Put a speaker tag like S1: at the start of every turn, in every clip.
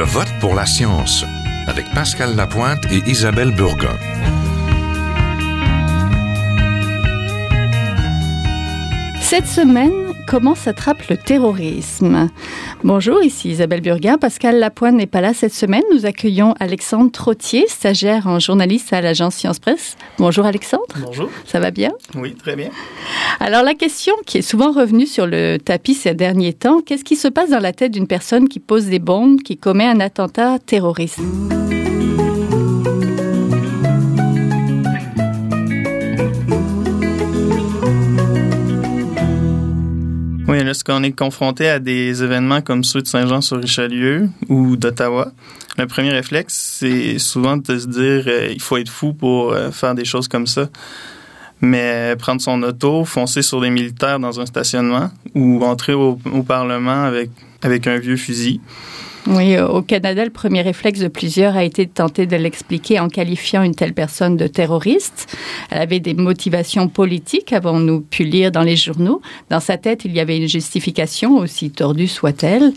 S1: Je vote pour la science avec Pascal Lapointe et Isabelle Burgon.
S2: Cette semaine, comment s'attrape le terrorisme Bonjour, ici Isabelle Burguin. Pascal Lapointe n'est pas là cette semaine. Nous accueillons Alexandre Trottier, stagiaire en journaliste à l'agence Science Presse. Bonjour Alexandre.
S3: Bonjour.
S2: Ça va bien
S3: Oui, très bien.
S2: Alors la question qui est souvent revenue sur le tapis ces derniers temps, qu'est-ce qui se passe dans la tête d'une personne qui pose des bombes, qui commet un attentat terroriste?
S3: Oui, lorsqu'on est confronté à des événements comme ceux de Saint-Jean-sur-Richelieu ou d'Ottawa, le premier réflexe, c'est souvent de se dire euh, il faut être fou pour euh, faire des choses comme ça. Mais prendre son auto, foncer sur des militaires dans un stationnement ou entrer au, Parlement avec un vieux fusil,
S2: oui, euh, au Canada, le premier réflexe de plusieurs a été de tenter de l'expliquer en qualifiant une telle personne de terroriste. Elle avait des motivations politiques, avons-nous pu lire dans les journaux. Dans sa tête, il y avait une justification, aussi tordue soit-elle.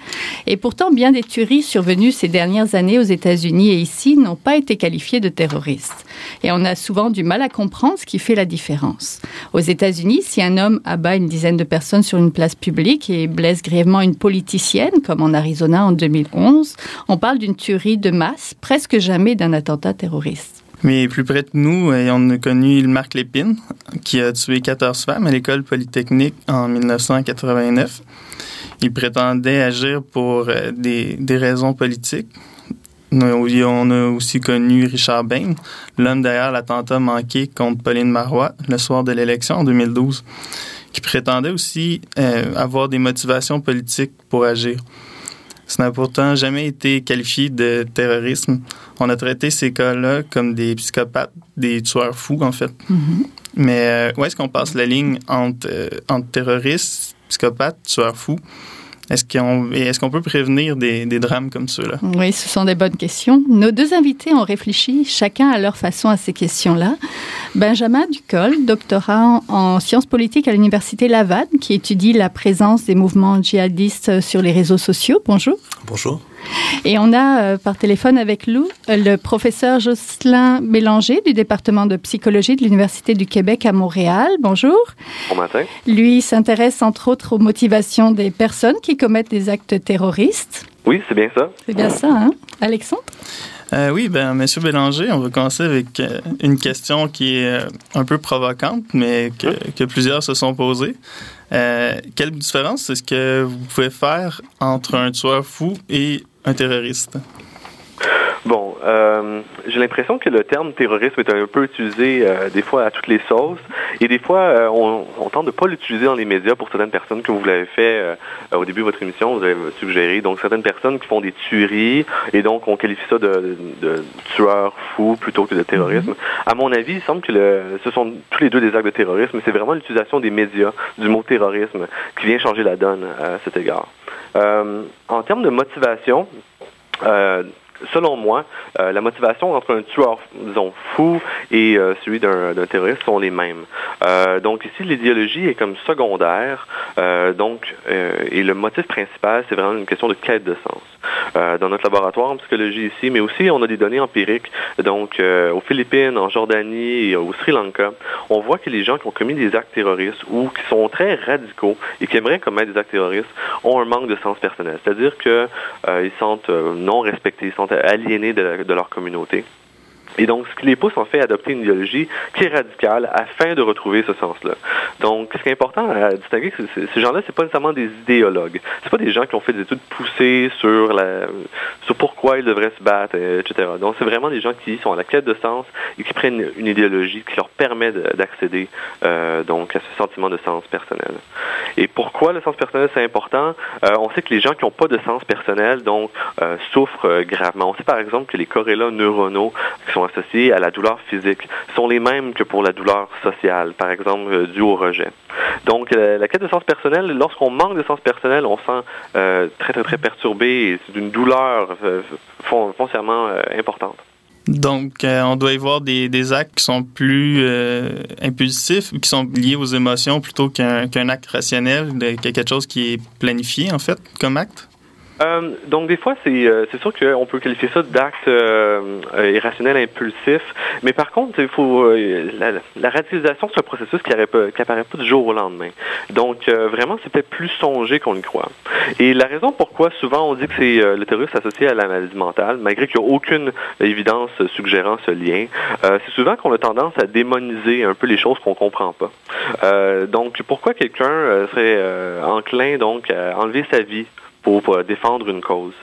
S2: Et pourtant, bien des tueries survenues ces dernières années aux États-Unis et ici n'ont pas été qualifiées de terroristes. Et on a souvent du mal à comprendre ce qui fait la différence. Aux États-Unis, si un homme abat une dizaine de personnes sur une place publique et blesse grièvement une politicienne, comme en Arizona en 2011, on parle d'une tuerie de masse, presque jamais d'un attentat terroriste.
S3: Mais plus près de nous, on a connu Marc Lépine, qui a tué 14 femmes à l'école polytechnique en 1989. Il prétendait agir pour euh, des, des raisons politiques. On a aussi connu Richard Bain, l'homme derrière l'attentat manqué contre Pauline Marois le soir de l'élection en 2012, qui prétendait aussi euh, avoir des motivations politiques pour agir. Ça n'a pourtant jamais été qualifié de terrorisme. On a traité ces cas-là comme des psychopathes, des tueurs fous, en fait.
S2: Mm-hmm.
S3: Mais euh, où est-ce qu'on passe la ligne entre, euh, entre terroristes, psychopathes, tueurs fous? Est-ce qu'on est qu'on peut prévenir des, des drames comme ceux-là?
S2: Oui, ce sont des bonnes questions. Nos deux invités ont réfléchi, chacun à leur façon, à ces questions-là. Benjamin Ducol, doctorat en sciences politiques à l'Université Laval, qui étudie la présence des mouvements djihadistes sur les réseaux sociaux. Bonjour.
S4: Bonjour.
S2: Et on a euh, par téléphone avec nous euh, le professeur Jocelyn Bélanger du département de psychologie de l'Université du Québec à Montréal. Bonjour.
S5: Bon matin.
S2: Lui s'intéresse entre autres aux motivations des personnes qui commettent des actes terroristes.
S5: Oui, c'est bien ça.
S2: C'est bien ça, hein? Alexandre?
S3: Euh, oui, ben, Monsieur Bélanger, on va commencer avec euh, une question qui est euh, un peu provocante, mais que, que plusieurs se sont posées. Euh, quelle différence est-ce que vous pouvez faire entre un tueur fou et un terroriste?
S5: Bon, euh, j'ai l'impression que le terme terrorisme est un peu utilisé euh, des fois à toutes les sauces et des fois euh, on, on, tente de pas l'utiliser dans les médias pour certaines personnes comme vous l'avez fait au début de votre émission, vous avez suggéré donc certaines personnes qui font des tueries et donc on qualifie ça de, de, de tueurs fous plutôt que de terrorisme. Mm -hmm. À mon avis, il semble que le, ce sont tous les deux des actes de terrorisme, c'est vraiment l'utilisation des médias du mot terrorisme qui vient changer la donne à cet égard. En termes de motivation, selon moi, euh, la motivation entre un tueur, disons, fou et euh, celui d'un terroriste sont les mêmes. Euh, donc ici, l'idéologie est comme secondaire, euh, donc, et le motif principal, c'est vraiment une question de quête de sens. dans notre laboratoire en psychologie ici, mais aussi on a des données empiriques, donc aux Philippines, en Jordanie et au Sri Lanka, on voit que les gens qui ont commis des actes terroristes ou qui sont très radicaux et qui aimeraient commettre des actes terroristes ont un manque de sens personnel, c'est-à-dire que ils sentent non respectés, ils sont aliénés de, leur communauté. Et donc, ce qui les pousse en fait à adopter une idéologie qui est radicale afin de retrouver ce sens-là. Donc, ce qui est important à distinguer, c'est que ces gens-là, c'est pas nécessairement des idéologues. C'est pas des gens qui ont fait des études poussées sur la, sur pourquoi ils devraient se battre, etc. Donc, c'est vraiment des gens qui sont à la quête de sens et qui prennent une idéologie qui leur permet d'accéder euh, donc à ce sentiment de sens personnel. Et pourquoi le sens personnel c'est important? Euh, On sait que les gens qui n'ont pas de sens personnel donc euh, souffrent gravement. On sait par exemple que les corrélats neuronaux qui sont associés à la douleur physique sont les mêmes que pour la douleur sociale, par exemple euh, due au rejet. Donc euh, la quête de sens personnel, lorsqu'on manque de sens personnel, on se sent euh, très très très perturbé c'est d'une douleur foncièrement importante.
S3: Donc, euh, on doit y voir des, des actes qui sont plus euh, impulsifs, qui sont liés aux émotions plutôt qu'un acte rationnel, de, quelque chose qui est planifié, en fait, comme acte?
S5: Euh, donc, des fois, c'est euh, c'est sûr qu'on peut qualifier ça d'acte euh, irrationnel, impulsif. Mais par contre, il faut la, la, radicalisation, c'est un processus qui, qui apparaît pas du jour au lendemain. Donc, vraiment, c'est peut-être plus songé qu'on le croit. Et la raison pourquoi souvent on dit que c'est le terrorisme associé à la maladie mentale, malgré qu'il n'y a aucune évidence suggérant ce lien, c'est souvent qu'on a tendance à démoniser un peu les choses qu'on comprend pas. donc, pourquoi quelqu'un serait enclin donc à enlever sa vie? Pour, défendre une cause.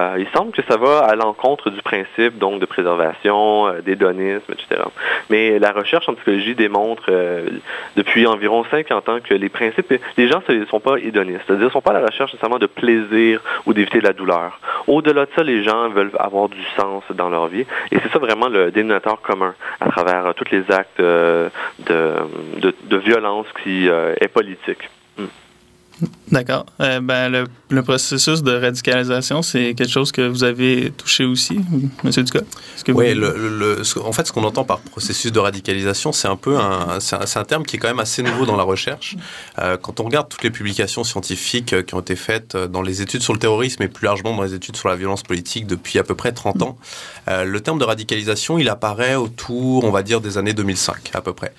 S5: Euh, il semble que ça va à l'encontre du principe donc de préservation, euh, d'hédonisme, etc. Mais la recherche en psychologie démontre euh, depuis environ 50 ans que les principes, les gens ne sont pas hédonistes, c'est-à-dire ne sont pas à la recherche nécessairement de plaisir ou d'éviter la douleur. Au-delà de ça, les gens veulent avoir du sens dans leur vie et c'est ça vraiment le dénominateur commun à travers tous les actes de, violence qui est politique.
S3: D'accord. Euh, ben, le, processus de radicalisation, c'est quelque chose que vous avez touché aussi, Monsieur Ducas?
S4: Oui, le, le, en fait, ce qu'on entend par processus de radicalisation, c'est un peu un, c'est un, terme qui est quand même assez nouveau dans la recherche. Euh, quand on regarde toutes les publications scientifiques euh, qui ont été faites dans les études sur le terrorisme et plus largement dans les études sur la violence politique depuis à peu près 30 ans, le terme de radicalisation, il apparaît autour, on va dire, des années 2005 à peu près.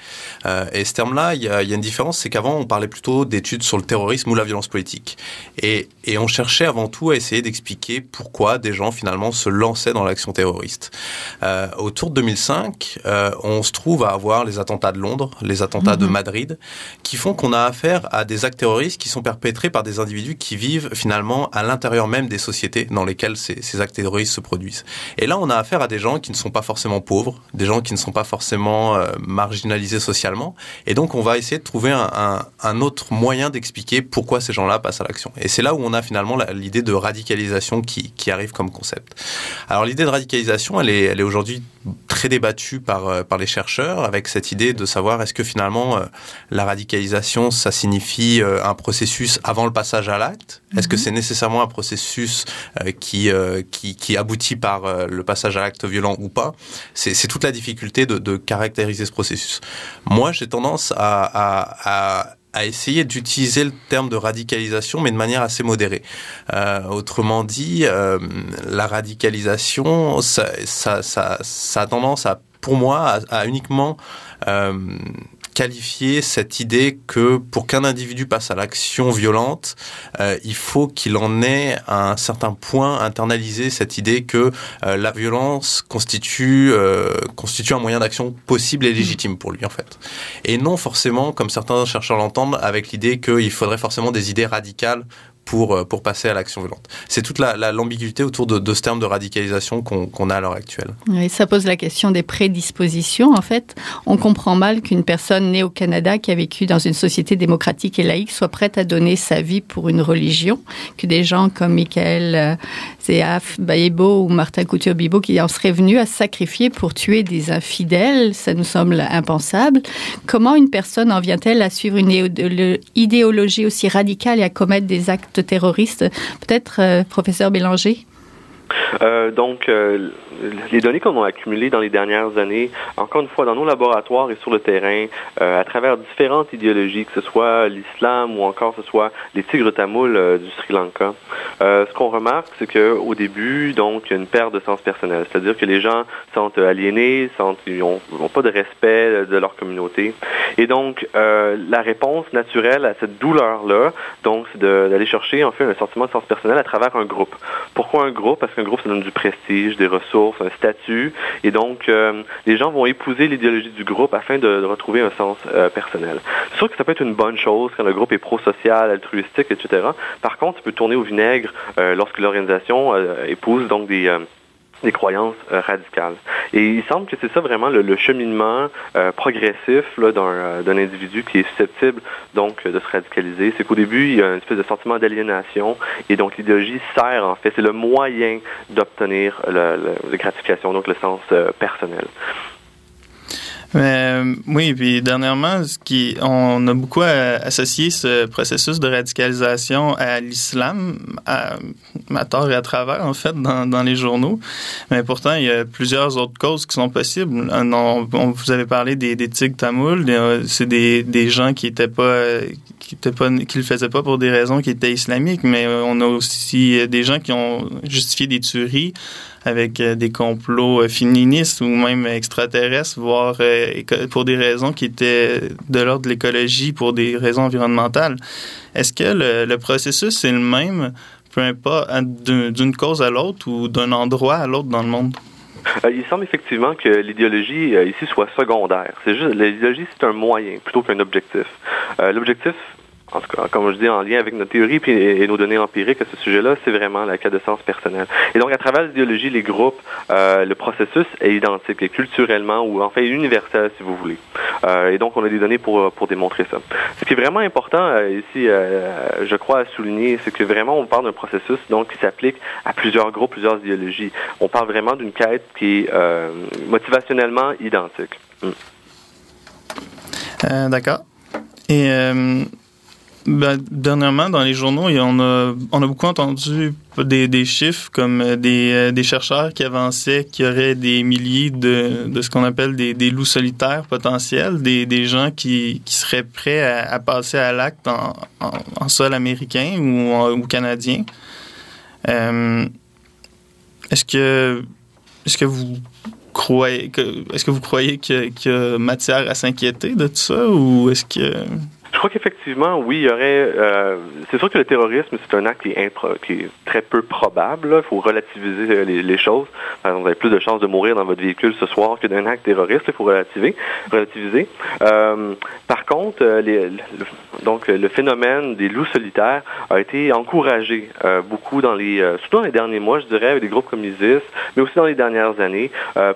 S4: Et ce terme-là, il y a une différence, c'est qu'avant, on parlait plutôt d'études sur le terrorisme ou la violence politique. Et, et on cherchait avant tout à essayer d'expliquer pourquoi des gens finalement se lançaient dans l'action terroriste. Euh, autour de 2005, euh, on se trouve à avoir les attentats de Londres, les attentats de mhm. Madrid, qui font qu'on a affaire à des actes terroristes qui sont perpétrés par des individus qui vivent finalement à l'intérieur même des sociétés dans lesquelles ces, ces, actes terroristes se produisent. Et là, on a affaire à des gens qui ne sont pas forcément pauvres, des gens qui ne sont pas forcément euh, marginalisés socialement. Et donc, on va essayer de trouver un, un, un autre moyen d'expliquer pourquoi ces gens-là passent à l'action. Et c'est là où on a finalement l'idée de radicalisation qui, qui, arrive comme concept. Alors l'idée de radicalisation, elle est, elle est aujourd'hui très débattue par, euh, par les chercheurs, avec cette idée de savoir est-ce que finalement euh, la radicalisation, ça signifie euh, un processus avant le passage à l'acte? Est-ce que mhm. c'est nécessairement un processus qui, qui, qui, aboutit par le passage à l'acte violent ou pas? C'est toute la difficulté de, de, caractériser ce processus. Moi, j'ai tendance à, à, à à essayer d'utiliser le terme de radicalisation, mais de manière assez modérée. Euh, autrement dit, euh, la radicalisation, ça, ça, ça, ça, a tendance à, pour moi, à, uniquement euh, qualifier cette idée que pour qu'un individu passe à l'action violente, euh, il faut qu'il en ait à un certain point internalisé cette idée que euh, la violence constitue euh, constitue un moyen d'action possible et légitime pour lui en fait. Et non forcément, comme certains chercheurs l'entendent, avec l'idée qu'il faudrait forcément des idées radicales pour, euh, pour passer à l'action violente. C'est toute l'ambiguïté la, autour de, de, ce terme de radicalisation qu'on qu a à l'heure actuelle.
S2: Oui, ça pose la question des prédispositions. En fait, on comprend mal qu'une personne née au Canada qui a vécu dans une société démocratique et laïque soit prête à donner sa vie pour une religion, que des gens comme Michael Zéaf Bayebo ou Martin Couture-Bibo qui en seraient venus à sacrifier pour tuer des infidèles, ça nous semble impensable. Comment une personne en vient-elle à suivre une idéologie aussi radicale et à commettre des actes terroristes? Peut-être, euh, professeur Bélanger?
S5: Euh, donc, euh, les données qu'on a accumulées dans les dernières années, encore une fois, dans nos laboratoires et sur le terrain, à travers différentes idéologies, que ce soit l'islam ou encore ce soit les tigres tamouls du Sri Lanka, euh, ce qu'on remarque, c'est qu'au début, donc, il y a une perte de sens personnel. C'est-à-dire que les gens sont aliénés, sont, ils n'ont pas de respect de leur communauté. Et donc, la réponse naturelle à cette douleur-là, donc, c'est d'aller chercher, en fait, un sentiment de sens personnel à travers un groupe. Pourquoi un groupe? Parce qu'un groupe, ça donne du prestige, des ressources, un statut. Et donc, euh, les gens vont épouser l'idéologie du groupe afin de, retrouver un sens euh, personnel. C'est sûr que ça peut être une bonne chose quand le groupe est pro-social, altruistique, etc. Par contre, ça peut tourner au vinaigre euh, lorsque l'organisation euh, épouse donc des euh, des croyances radicales. Et il semble que c'est ça vraiment le, cheminement progressif d'un individu qui est susceptible donc de se radicaliser. C'est qu'au début, il y a une espèce de sentiment d'aliénation et donc l'idéologie sert en fait, c'est le moyen d'obtenir la gratification, donc le sens personnel.
S3: Euh, oui, puis dernièrement, ce qui, on a beaucoup associé ce processus de radicalisation à l'islam, à, tort et à travers, en fait, dans, les journaux. Mais pourtant, il y a plusieurs autres causes qui sont possibles. On, on vous avez parlé des, des tigres tamouls. C'est des, des gens qui étaient pas qui étaient pas qui le faisaient pas pour des raisons qui étaient islamiques, mais on a aussi des gens qui ont justifié des tueries avec euh, des complots euh, féministes ou même extraterrestres, voire euh, pour des raisons qui étaient de l'ordre de l'écologie, pour des raisons environnementales. Est-ce que le, processus est le même, peu importe, d'une cause à l'autre ou d'un endroit à l'autre dans le monde?
S5: il semble effectivement que l'idéologie ici soit secondaire. C'est juste l'idéologie, c'est un moyen plutôt qu'un objectif. L'objectif en tout cas, comme je dis, en lien avec notre théorie et, nos données empiriques à ce sujet-là, c'est vraiment la cas de sens personnel. Et donc, à travers l'idéologie, les groupes, euh, le processus est identique, et culturellement ou en fait universel, si vous voulez. Euh, et donc, on a des données pour, pour démontrer ça. Ce qui est vraiment important euh, ici, je crois, à souligner, c'est que vraiment, on parle d'un processus donc qui s'applique à plusieurs groupes, plusieurs idéologies. On parle vraiment d'une quête qui est motivationnellement identique.
S3: Hmm. D'accord. Et ben, dernièrement, dans les journaux, on a, on a beaucoup entendu des, chiffres comme euh, des, euh, des, chercheurs qui avançaient qu'il y aurait des milliers de, de ce qu'on appelle des, loups solitaires potentiels, des, gens qui, qui seraient prêts à, passer à l'acte en, en, sol américain ou, ou canadien. Euh, est-ce que est-ce que vous croyez que est-ce que vous croyez qu'il y, a matière à s'inquiéter de tout ça ou est-ce que
S5: je crois qu'effectivement, oui, il y aurait. Euh, c'est sûr que le terrorisme, c'est un acte qui est, qui est très peu probable. Il faut relativiser euh, les, choses. Vous avez plus de chances de mourir dans votre véhicule ce soir que d'un acte terroriste. Il faut relativiser. relativiser. Euh, par contre, euh, les, le, donc le phénomène des loups solitaires a été encouragé beaucoup dans les, surtout dans les derniers mois, je dirais, avec des groupes comme l'ISIS, mais aussi dans les dernières années.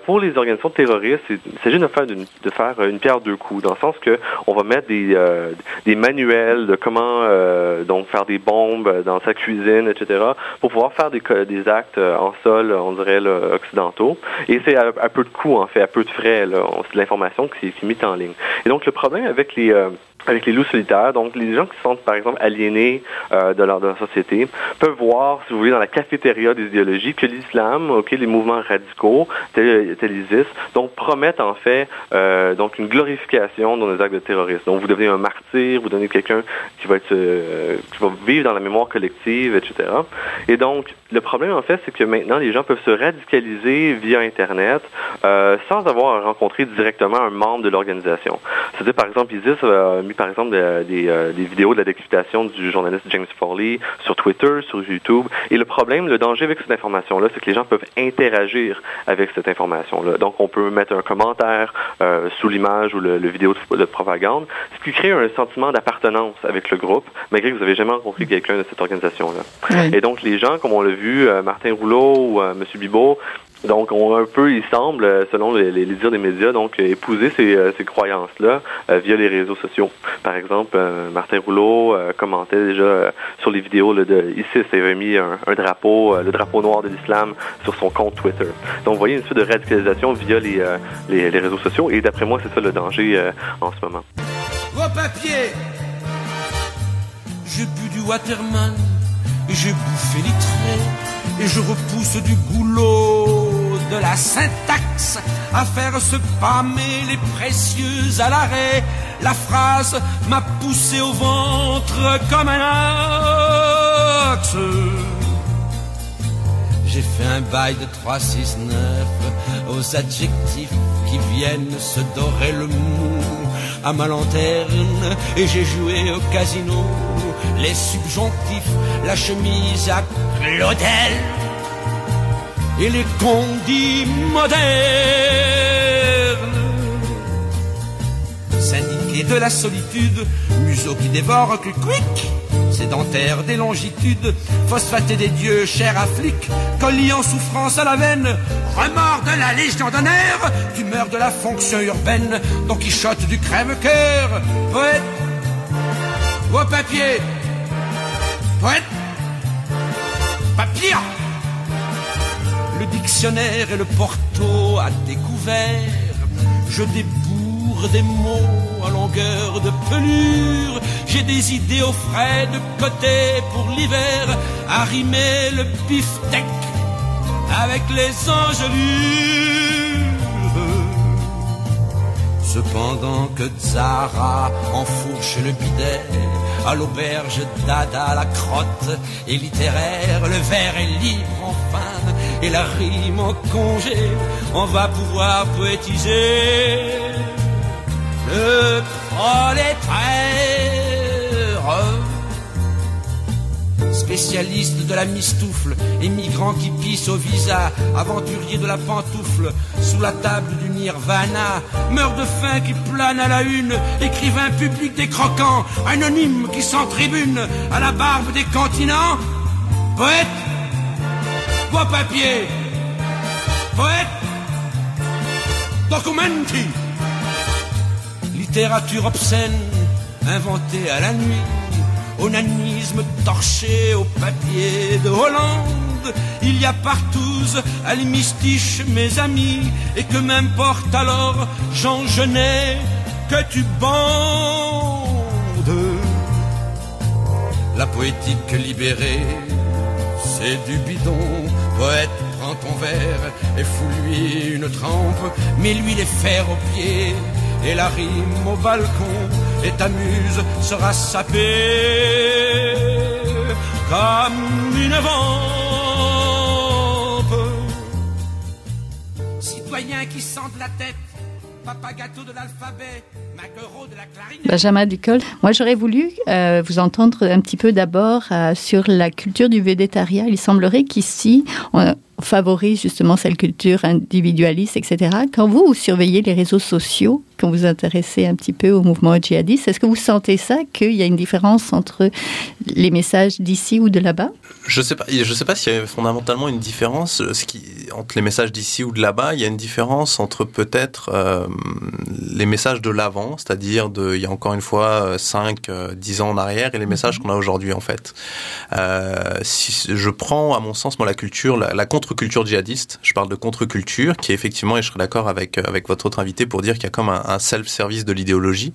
S5: pour les organisations terroristes, il s'agit de faire, de faire une pierre deux coups, dans le sens que on va mettre des des manuels de comment euh, donc faire des bombes dans sa cuisine, etc., pour pouvoir faire des, des actes euh, en sol, on dirait occidentaux. Et c'est à, peu de coûts, en fait, à peu de frais. L'information qui, est mise en ligne. Et donc le problème avec les euh, avec les loups solitaires. Donc, les gens qui sont, par exemple, aliénés euh, de, leur, de société peuvent voir, si vous voulez, dans la cafétéria des idéologies, que l'islam, les mouvements radicaux, tel, l'ISIS, donc promettent en fait euh, donc une glorification dans les actes de terrorisme. Donc, vous devenez un martyr, vous devenez quelqu'un qui va être euh, qui va vivre dans la mémoire collective, etc. Et donc, le problème en fait, c'est que maintenant, les gens peuvent se radicaliser via Internet sans avoir à rencontrer directement un membre de l'organisation. C'est-à-dire, par exemple, ISIS par exemple des, euh, des, vidéos de la décryptation du journaliste James Foley sur Twitter, sur YouTube. Et le problème, le danger avec cette information-là, c'est que les gens peuvent interagir avec cette information-là. Donc, on peut mettre un commentaire euh, sous l'image ou le, vidéo de, propagande, ce qui crée un sentiment d'appartenance avec le groupe, malgré que vous n'avez jamais rencontré quelqu'un de cette organisation-là. Et donc, les gens, comme on l'a vu, euh, Martin Rouleau ou M. Bibot, donc, on un peu, il semble, selon les, les dires des médias, donc épouser ces, euh, ces croyances-là euh, via les réseaux sociaux. Par exemple, euh, Martin Rouleau commentait déjà sur les vidéos là, de ISIS, il avait mis un, drapeau, le drapeau noir de l'islam, sur son compte Twitter. Donc, vous voyez une suite de radicalisation via les, les, les réseaux sociaux, et d'après moi, c'est ça le danger en ce moment.
S6: Vos papiers J'ai bu du Waterman, j'ai bouffé les traits, et je repousse du goulot de la syntaxe à faire se pâmer les précieux à l'arrêt. La phrase m'a poussé au ventre comme un axe. J'ai fait un bail de 3-6-9 aux adjectifs qui viennent se dorer le mou à ma lanterne et j'ai joué au casino les subjonctifs, la chemise à Claudel et les condits modernes. Syndiqués de la solitude, museau qui dévore que quick, sédentaire des longitudes, phosphaté des dieux, cher à flic, colliant souffrance à la veine, remords de la légion d'honneur, tumeur de la fonction urbaine, Don Quichotte du crève-cœur, poète, au papier, poète, papier le dictionnaire et le porto à découvert. Je cours des mots à longueur de pelure. J'ai des idées au frais de côté pour l'hiver, arrimer le beefsteak avec les engelures. Cependant que Zara enfourche le bidet, à l'auberge Dada la crotte est littéraire, le verre est libre enfin, et la rime en congé, on va pouvoir poétiser. Le prolétaire spécialiste de la mistoufle, émigrant qui pisse au visa, aventurier de la pantoufle, sous la table du nirvana, meurt de faim qui plane à la une, écrivain public des croquants, anonyme qui s'entribune à la barbe des continents, poète, papier, poète, documenti, littérature obscène, inventée à la nuit onanisme torché au papier de Hollande. Il y a partout à l'hémistiche mes amis, et que m'importe alors, Jean Genet, que tu bandes. La poétique libérée, c'est du bidon. Poète, prends ton verre et fous-lui une trempe, mets-lui les fers aux pieds et la rime au balcon, et ta muse sera sapée comme une vampe. Citoyen qui sent la tête, papa de l'alphabet, de la.
S2: Benjamin Ducol, moi j'aurais voulu euh, vous entendre un petit peu d'abord euh, sur la culture du végétariat. Il semblerait qu'ici, favorise justement cette culture individualiste, etc. Quand vous, surveillez les réseaux sociaux, quand vous vous intéressez un petit peu au mouvement djihadiste, est-ce que vous sentez ça, qu'il y a une différence entre les messages d'ici ou de là-bas?
S4: Je sais pas. Je sais pas s'il y a fondamentalement une différence ce qui, entre les messages d'ici ou de là-bas. Il y a une différence entre peut-être euh, les messages de l'avant, c'est-à-dire de, il y a encore une fois 5, 10 ans en arrière, et les messages qu'on a aujourd'hui en fait. Euh, si je prends, à mon sens, moi la culture, la, la contre-culture djihadiste. Je parle de contre-culture, qui est effectivement, et je serais d'accord avec avec votre autre invité pour dire qu'il y a comme un, un self-service de l'idéologie.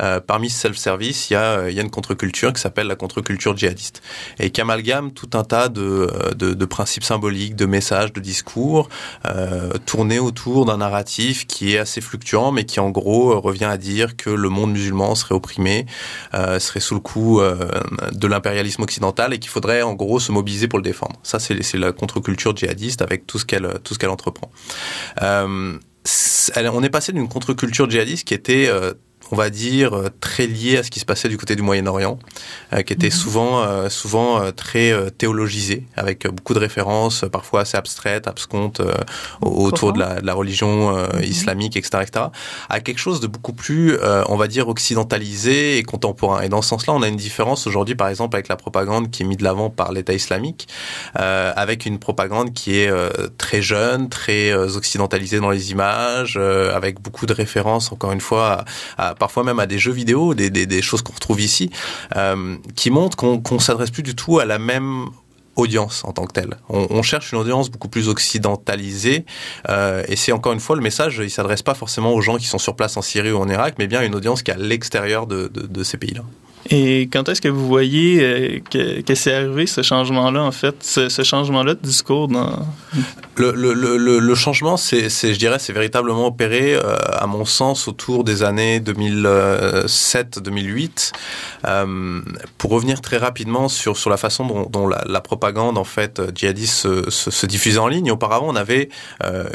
S4: Euh, parmi ce self-service, il y a, il y a une contre-culture qui s'appelle la contre-culture djihadiste et qui amalgame tout un tas de, de, principes symboliques, de messages, de discours euh, tournés autour d'un narratif qui est assez fluctuant, mais qui en gros revient à dire que le monde musulman serait opprimé, euh, serait sous le coup euh, de l'impérialisme occidental et qu'il faudrait en gros se mobiliser pour le défendre. Ça, c'est la contre-culture djihadiste avec tout ce qu'elle tout ce qu'elle entreprend. Euh, on est passé d'une contre-culture djihadiste qui était euh, on va dire, euh, très lié à ce qui se passait du côté du Moyen-Orient, euh, qui était mmh. souvent, euh, souvent euh, très euh, théologisé, avec beaucoup de références, parfois assez abstraites, abscontes, autour de la, de la, religion mmh. islamique, etc., etc., à quelque chose de beaucoup plus, on va dire, occidentalisé et contemporain. Et dans ce sens-là, on a une différence aujourd'hui, par exemple, avec la propagande qui est mise de l'avant par l'État islamique, avec une propagande qui est très jeune, très occidentalisée dans les images, avec beaucoup de références, encore une fois, à, à parfois même à des jeux vidéo, des, choses qu'on retrouve ici, euh, qui montrent qu'on qu s'adresse plus du tout à la même audience en tant que telle. On, cherche une audience beaucoup plus occidentalisée euh, et c'est encore une fois le message, il s'adresse pas forcément aux gens qui sont sur place en Syrie ou en Irak, mais bien à une audience qui est à l'extérieur de ces pays-là.
S3: Et quand est-ce que vous voyez euh, que, que c'est arrivé ce changement-là, en fait, ce, changement-là de discours dans...
S4: Le, le, le, changement, c'est, je dirais, c'est véritablement opéré, euh, à mon sens, autour des années 2007-2008. Euh, pour revenir très rapidement sur, sur la façon dont, la, propagande, en fait, djihadiste se, se, se, diffusait en ligne. Auparavant, on avait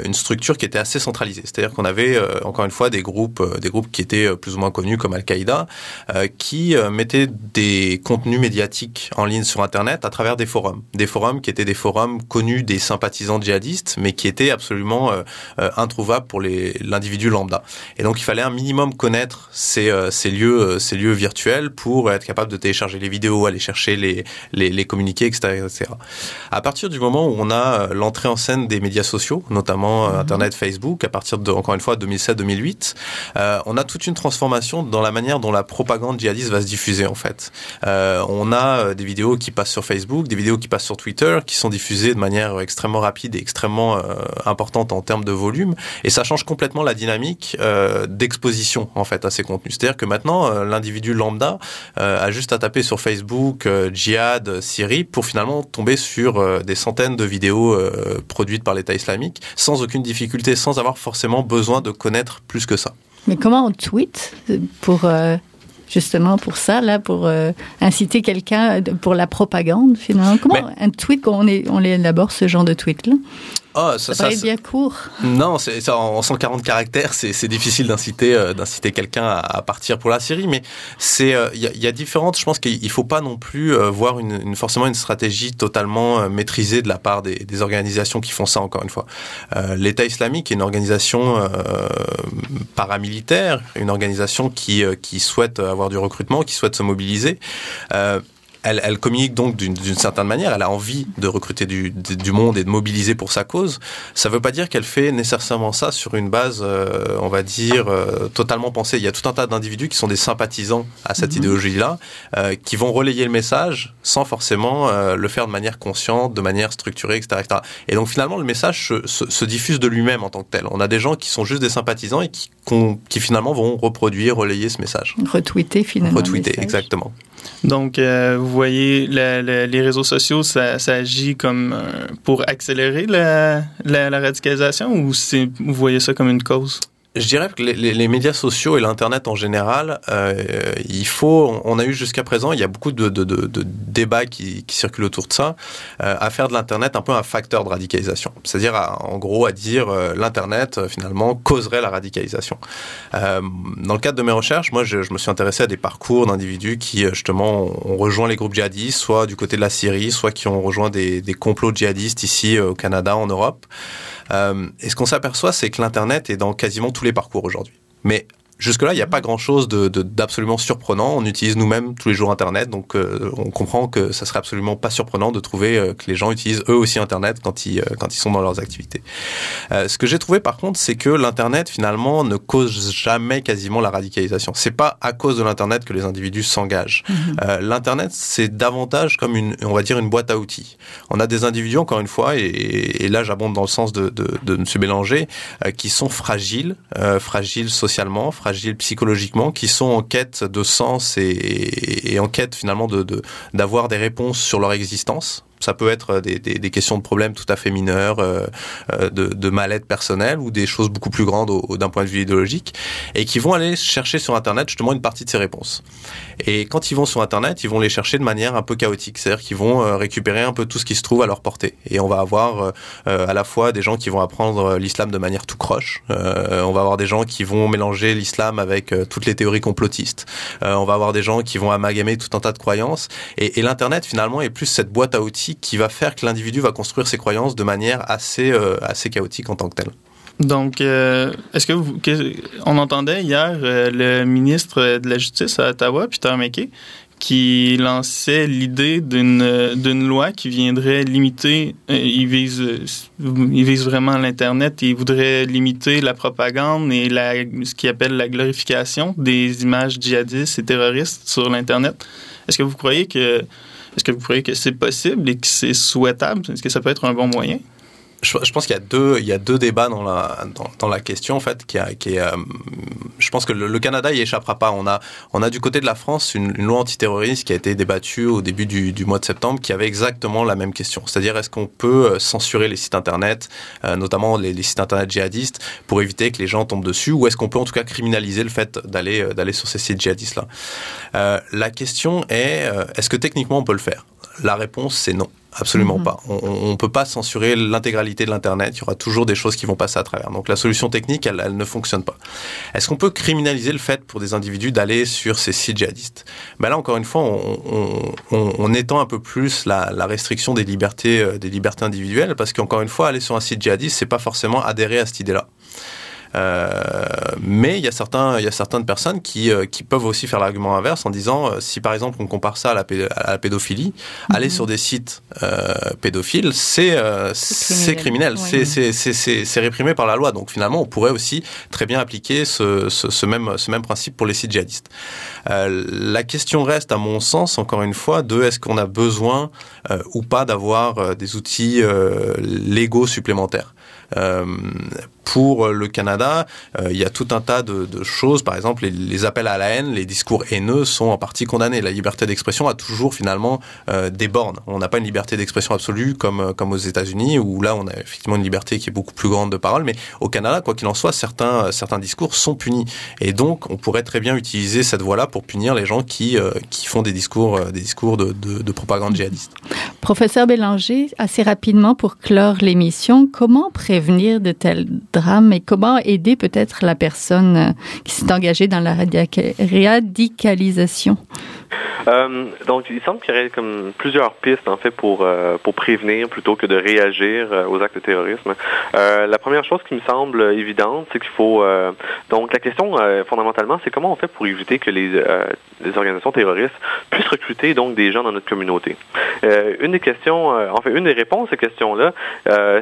S4: une structure qui était assez centralisée. C'est-à-dire qu'on avait, encore une fois, des groupes, des groupes qui étaient plus ou moins connus comme Al-Qaïda, qui mettaient des contenus médiatiques en ligne sur Internet à travers des forums. Des forums qui étaient des forums connus des sympathisants djihadistes, mais qui étaient absolument euh, euh, introuvables pour l'individu lambda. Et donc, il fallait un minimum connaître ces, euh, ces, lieux, ces lieux virtuels pour être capable de télécharger les vidéos, aller chercher les, les, les communiqués, etc., etc. À partir du moment où on a l'entrée en scène des médias sociaux, notamment mmh. Internet, Facebook, à partir de, encore une fois, 2007-2008, euh, on a toute une transformation dans la manière dont la propagande djihadiste va se diffuser en fait. Euh, on a des vidéos qui passent sur Facebook, des vidéos qui passent sur Twitter, qui sont diffusées de manière extrêmement rapide et extrêmement importante en termes de volume, et ça change complètement la dynamique d'exposition en fait à ces contenus. C'est-à-dire que maintenant l'individu lambda a juste à taper sur Facebook djihad Syrie pour finalement tomber sur des centaines de vidéos produites par l'État islamique sans aucune difficulté, sans avoir forcément besoin de connaître plus que ça.
S2: Mais comment on tweet pour euh, justement pour ça, là, pour euh, inciter quelqu'un pour la propagande finalement. Comment un tweet, on, est, on élabore ce genre de tweet là
S4: Oh, ça,
S2: ça, bien court.
S4: Non, c'est en 140 caractères, c'est difficile d'inciter euh, d'inciter quelqu'un à, partir pour la Syrie, mais c'est il euh, y, a, y, a, différentes. Je pense qu'il faut pas non plus euh, voir une, une, forcément une stratégie totalement maîtrisée de la part des, des, organisations qui font ça. Encore une fois, l'État islamique est une organisation paramilitaire, une organisation qui qui souhaite avoir du recrutement, qui souhaite se mobiliser elle, communique donc d'une certaine manière, elle a envie de recruter du, monde et de mobiliser pour sa cause. Ça ne veut pas dire qu'elle fait nécessairement ça sur une base, euh, on va dire, euh, totalement pensée. Il y a tout un tas d'individus qui sont des sympathisants à cette mhm. idéologie-là, euh, qui vont relayer le message sans forcément le faire de manière consciente, de manière structurée, etc. Et donc finalement, le message se, diffuse de lui-même en tant que tel. On a des gens qui sont juste des sympathisants et qui, qui finalement vont reproduire, relayer ce message.
S2: Retweeter finalement.
S4: Retweeter, exactement.
S3: Donc, euh, vous voyez, les réseaux sociaux, ça, ça agit comme euh, pour accélérer la, la, la radicalisation ou vous voyez ça comme une cause?
S4: Je dirais que les, les, médias sociaux et l'internet en général, euh, il faut. On a eu jusqu'à présent, il y a beaucoup de, de, de, de débats qui, qui, circulent autour de ça, euh, à faire de l'internet un peu un facteur de radicalisation. C'est-à-dire, en gros, à dire euh, l'internet euh, finalement causerait la radicalisation. Euh, dans le cadre de mes recherches, moi, je, je me suis intéressé à des parcours d'individus qui justement ont rejoint les groupes djihadistes, soit du côté de la Syrie, soit qui ont rejoint des, des complots djihadistes ici au Canada, en Europe. Euh, et ce qu'on s'aperçoit, c'est que l'Internet est dans quasiment tous les parcours aujourd'hui. Mais Jusque-là, il n'y a pas grand-chose d'absolument de, surprenant. On utilise nous-mêmes tous les jours Internet, donc euh, on comprend que ça serait absolument pas surprenant de trouver euh, que les gens utilisent eux aussi Internet quand ils, euh, quand ils sont dans leurs activités. ce que j'ai trouvé par contre, c'est que l'Internet finalement ne cause jamais quasiment la radicalisation. C'est pas à cause de l'Internet que les individus s'engagent. Mm-hmm. L'Internet, c'est davantage comme une, on va dire, une boîte à outils. On a des individus, encore une fois, et, et là j'abonde dans le sens de, de, de M. Bélanger, qui sont fragiles, fragiles socialement, fragiles psychologiquement, qui sont en quête de sens et, et en quête finalement de d'avoir des réponses sur leur existence ça peut être des, des, des, questions de problèmes tout à fait mineurs, euh, euh de, de mal-être personnel ou des choses beaucoup plus grandes d'un point de vue idéologique, et qui vont aller chercher sur Internet justement une partie de ces réponses. Et quand ils vont sur Internet, ils vont les chercher de manière un peu chaotique, c'est-à-dire qu'ils vont euh, récupérer un peu tout ce qui se trouve à leur portée. Et on va avoir euh, à la fois des gens qui vont apprendre l'islam de manière tout croche, on va avoir des gens qui vont mélanger l'islam avec toutes les théories complotistes, on va avoir des gens qui vont amalgamer tout un tas de croyances, et, et l'Internet finalement est plus cette boîte à outils qui va faire que l'individu va construire ses croyances de manière assez, euh, assez chaotique en tant que telle.
S3: Donc, euh, est-ce que vous, on entendait hier euh, le ministre de la Justice à Ottawa, Peter McKay, qui lançait l'idée d'une loi qui viendrait limiter, il vise il vise vraiment l'internet et il voudrait limiter la propagande et la ce qu'il appelle la glorification des images djihadistes et terroristes sur l'internet. Est-ce que vous croyez que est-ce que vous croyez que c'est possible et que c'est souhaitable? Est-ce que ça peut être un bon moyen?
S4: Je, pense qu'il y a deux, débats dans la question en fait, euh, je pense que le, Canada y échappera pas. On a du côté de la France une, loi antiterroriste qui a été débattue au début du, mois de septembre, qui avait exactement la même question. C'est-à-dire est-ce qu'on peut euh, censurer les sites internet, euh, notamment les, sites internet djihadistes, pour éviter que les gens tombent dessus, ou est-ce qu'on peut en tout cas criminaliser le fait d'aller sur ces sites djihadistes là La question est est-ce que techniquement on peut le faire? La réponse c'est non. Absolument mhm. pas. On ne peut pas censurer l'intégralité de l'Internet. Il y aura toujours des choses qui vont passer à travers. Donc la solution technique, elle, elle ne fonctionne pas. Est-ce qu'on peut criminaliser le fait pour des individus d'aller sur ces sites djihadistes? Ben Là, encore une fois, on, on, on étend un peu plus la, la, restriction des libertés, euh, des libertés individuelles, parce qu'encore une fois, aller sur un site djihadiste, c'est pas forcément adhérer à cette idée-là. Mais il y a certains, il y a certaines personnes qui, qui peuvent aussi faire l'argument inverse en disant, si par exemple on compare ça à la, à la pédophilie, aller sur des sites pédophiles, c'est c'est criminel, c'est réprimé par la loi. Donc finalement, on pourrait aussi très bien appliquer ce, ce, même, ce même principe pour les sites djihadistes. la question reste, à mon sens, encore une fois, de est-ce qu'on a besoin ou pas d'avoir des outils légaux supplémentaires. Pour le Canada, euh, il y a tout un tas de, choses. Par exemple, les, appels à la haine, les discours haineux sont en partie condamnés. La liberté d'expression a toujours finalement euh, des bornes. On n'a pas une liberté d'expression absolue comme, euh, comme aux États-Unis, où là, on a effectivement une liberté qui est beaucoup plus grande de parole. Mais au Canada, quoi qu'il en soit, certains, certains discours sont punis. Et donc, on pourrait très bien utiliser cette voie-là pour punir les gens qui, qui font des discours, des discours de, de, de propagande djihadiste.
S2: Professeur Bélanger, assez rapidement pour clore l'émission, comment prévenir de tels drame et comment aider peut-être la personne euh, qui s'est engagée dans la radicalisation
S5: euh, donc, il semble qu'il y aurait comme plusieurs pistes en fait pour euh, pour prévenir plutôt que de réagir euh, aux actes de terrorisme. La première chose qui me semble évidente, c'est qu'il faut donc la question fondamentalement, c'est comment on fait pour éviter que les, les organisations terroristes puissent recruter donc des gens dans notre communauté. une des questions, en fait, une des réponses à ces questions-là,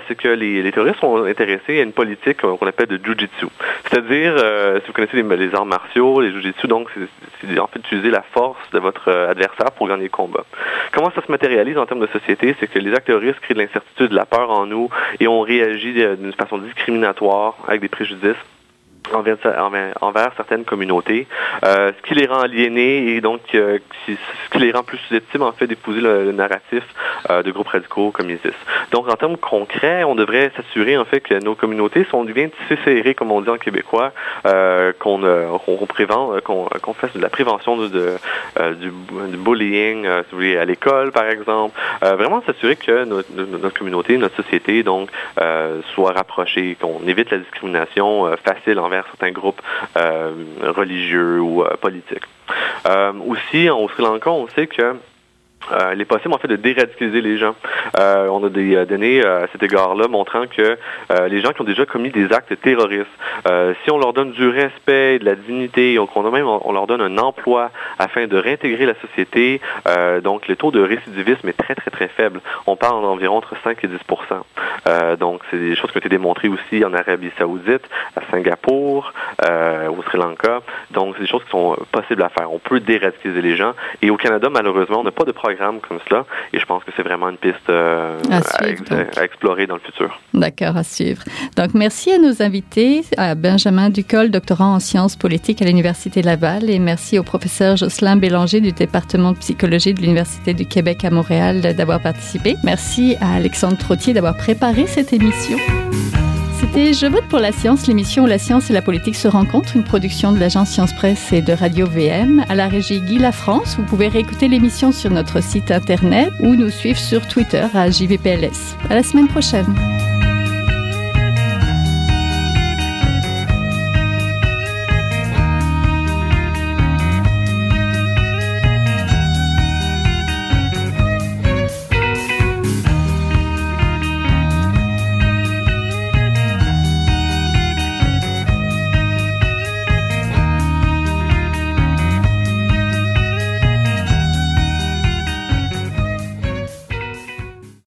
S5: c'est que les, terroristes sont intéressés à une politique qu'on appelle de jujitsu, c'est-à-dire si vous connaissez les, les arts martiaux, les jujitsu, donc c'est en fait utiliser la force de votre euh, adversaire pour gagner le combat. Comment ça se matérialise en termes de société? C'est que les actes risques créent de l'incertitude, de la peur en nous et on réagit d'une façon discriminatoire avec des préjudices envers, certaines communautés, euh, ce qui les rend aliénés et donc euh, ce qui les rend plus susceptibles en fait d'épouser le, narratif euh, de groupes radicaux comme ISIS. Donc en termes concrets, on devrait s'assurer en fait que nos communautés sont bien tissées serrées, comme on dit en québécois, qu'on qu'on qu fasse de la prévention du, bullying, si vous voulez, à l'école par exemple. vraiment s'assurer que notre, notre, communauté, notre société donc soit rapprochée, qu'on évite la discrimination facile envers certains groupes euh, religieux ou euh, politiques. Euh, aussi, au Sri Lanka, on sait que euh, il est possible en fait de déradicaliser les gens. Euh, on a des euh, données à cet égard-là montrant que les gens qui ont déjà commis des actes terroristes, si on leur donne du respect, de la dignité, on, on, leur donne un emploi afin de réintégrer la société, donc le taux de récidivisme est très très très faible. On parle d'environ entre 5 et 10% Donc c'est des choses qui ont été démontrées aussi en Arabie Saoudite, à Singapour, au Sri Lanka. Donc c'est des choses qui sont possibles à faire. On peut déradicaliser les gens. Et au Canada, malheureusement, on n'a pas de programme comme cela. Et je pense que c'est vraiment une piste euh, à, suivre, à, à, explorer dans le futur.
S2: D'accord, à suivre. Donc, merci à nos invités, à Benjamin Ducol, doctorant en sciences politiques à l'Université Laval, et merci au professeur Jocelyn Bélanger du département de psychologie de l'Université du Québec à Montréal d'avoir participé. Merci à Alexandre Trottier d'avoir préparé cette émission. Je vote pour la science, l'émission où la science et la politique se rencontrent, une production de l'agence Science Presse et de Radio VM. À la régie Guy La France, vous pouvez réécouter l'émission sur notre site internet ou nous suivre sur Twitter à JVPLS. À la semaine prochaine.